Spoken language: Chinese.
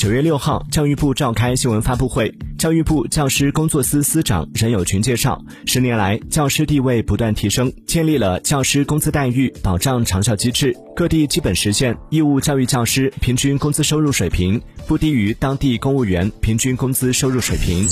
九月六号教育部召开新闻发布会。教育部教师工作司司长任友群介绍十年来教师地位不断提升建立了教师工资待遇保障长效机制各地基本实现义务教育教师平均工资收入水平不低于当地公务员平均工资收入水平。